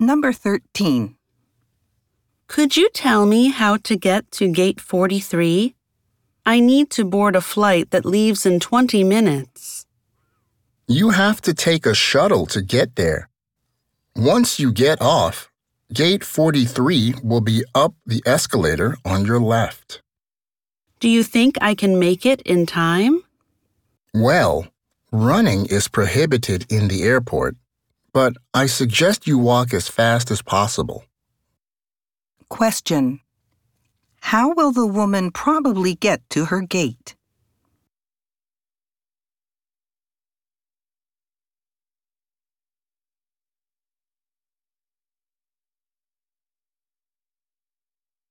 Number 13. Could you tell me how to get to gate 43? I need to board a flight that leaves in 20 minutes. You have to take a shuttle to get there. Once you get off, gate 43 will be up the escalator on your left. Do you think I can make it in time? Well, running is prohibited in the airport, but I suggest you walk as fast as possible. Question. How will the woman probably get to her gate?